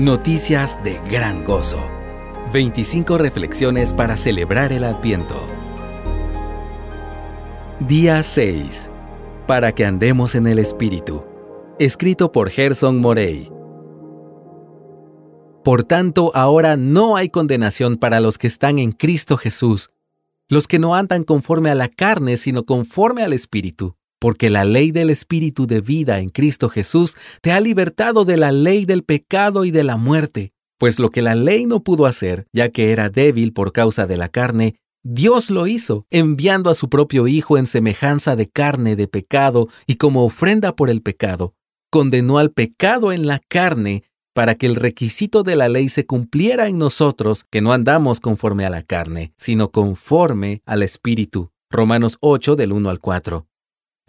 Noticias de gran gozo. 25 reflexiones para celebrar el Adviento. Día 6. Para que andemos en el Espíritu. Escrito por Gerson Morey. Por tanto, ahora no hay condenación para los que están en Cristo Jesús, los que no andan conforme a la carne, sino conforme al Espíritu porque la ley del Espíritu de vida en Cristo Jesús te ha libertado de la ley del pecado y de la muerte. Pues lo que la ley no pudo hacer, ya que era débil por causa de la carne, Dios lo hizo, enviando a su propio Hijo en semejanza de carne de pecado y como ofrenda por el pecado. Condenó al pecado en la carne para que el requisito de la ley se cumpliera en nosotros, que no andamos conforme a la carne, sino conforme al Espíritu. Romanos 8 del 1 al 4.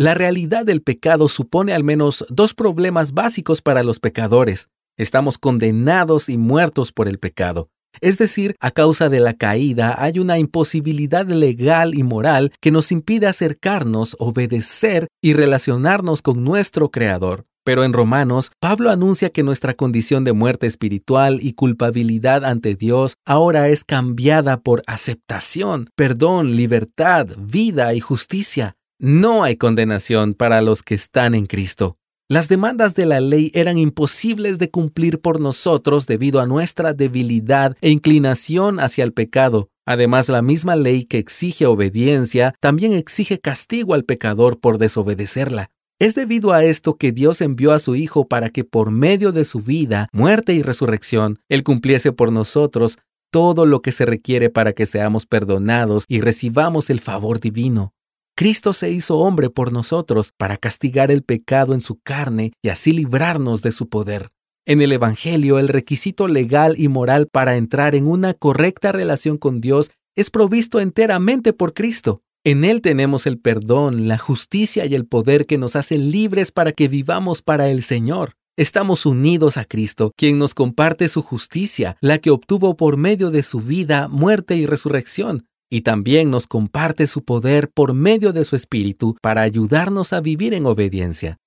La realidad del pecado supone al menos dos problemas básicos para los pecadores. Estamos condenados y muertos por el pecado. Es decir, a causa de la caída hay una imposibilidad legal y moral que nos impide acercarnos, obedecer y relacionarnos con nuestro Creador. Pero en Romanos, Pablo anuncia que nuestra condición de muerte espiritual y culpabilidad ante Dios ahora es cambiada por aceptación, perdón, libertad, vida y justicia. No hay condenación para los que están en Cristo. Las demandas de la ley eran imposibles de cumplir por nosotros debido a nuestra debilidad e inclinación hacia el pecado. Además, la misma ley que exige obediencia también exige castigo al pecador por desobedecerla. Es debido a esto que Dios envió a su Hijo para que por medio de su vida, muerte y resurrección, Él cumpliese por nosotros todo lo que se requiere para que seamos perdonados y recibamos el favor divino. Cristo se hizo hombre por nosotros para castigar el pecado en su carne y así librarnos de su poder. En el Evangelio, el requisito legal y moral para entrar en una correcta relación con Dios es provisto enteramente por Cristo. En Él tenemos el perdón, la justicia y el poder que nos hacen libres para que vivamos para el Señor. Estamos unidos a Cristo, quien nos comparte su justicia, la que obtuvo por medio de su vida, muerte y resurrección, y también nos comparte su poder por medio de su Espíritu para ayudarnos a vivir en obediencia.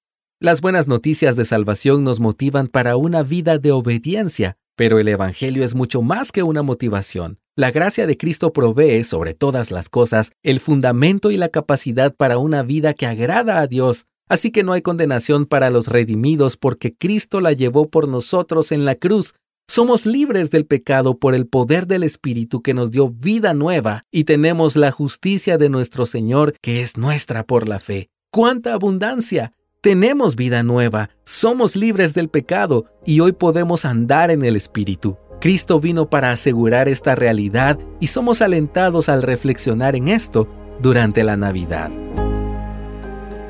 Las buenas noticias de salvación nos motivan para una vida de obediencia, pero el Evangelio es mucho más que una motivación. La gracia de Cristo provee, sobre todas las cosas, el fundamento y la capacidad para una vida que agrada a Dios. Así que no hay condenación para los redimidos porque Cristo la llevó por nosotros en la cruz somos libres del pecado por el poder del Espíritu que nos dio vida nueva y tenemos la justicia de nuestro Señor que es nuestra por la fe. ¡Cuánta abundancia! Tenemos vida nueva, somos libres del pecado y hoy podemos andar en el Espíritu. Cristo vino para asegurar esta realidad y somos alentados al reflexionar en esto durante la Navidad.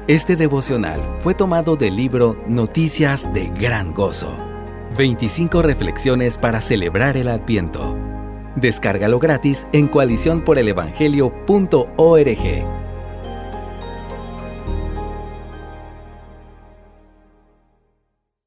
Este devocional fue tomado del libro Noticias de Gran Gozo. 25 reflexiones para celebrar el Adviento. Descárgalo gratis en coaliciónporelevangelio.org.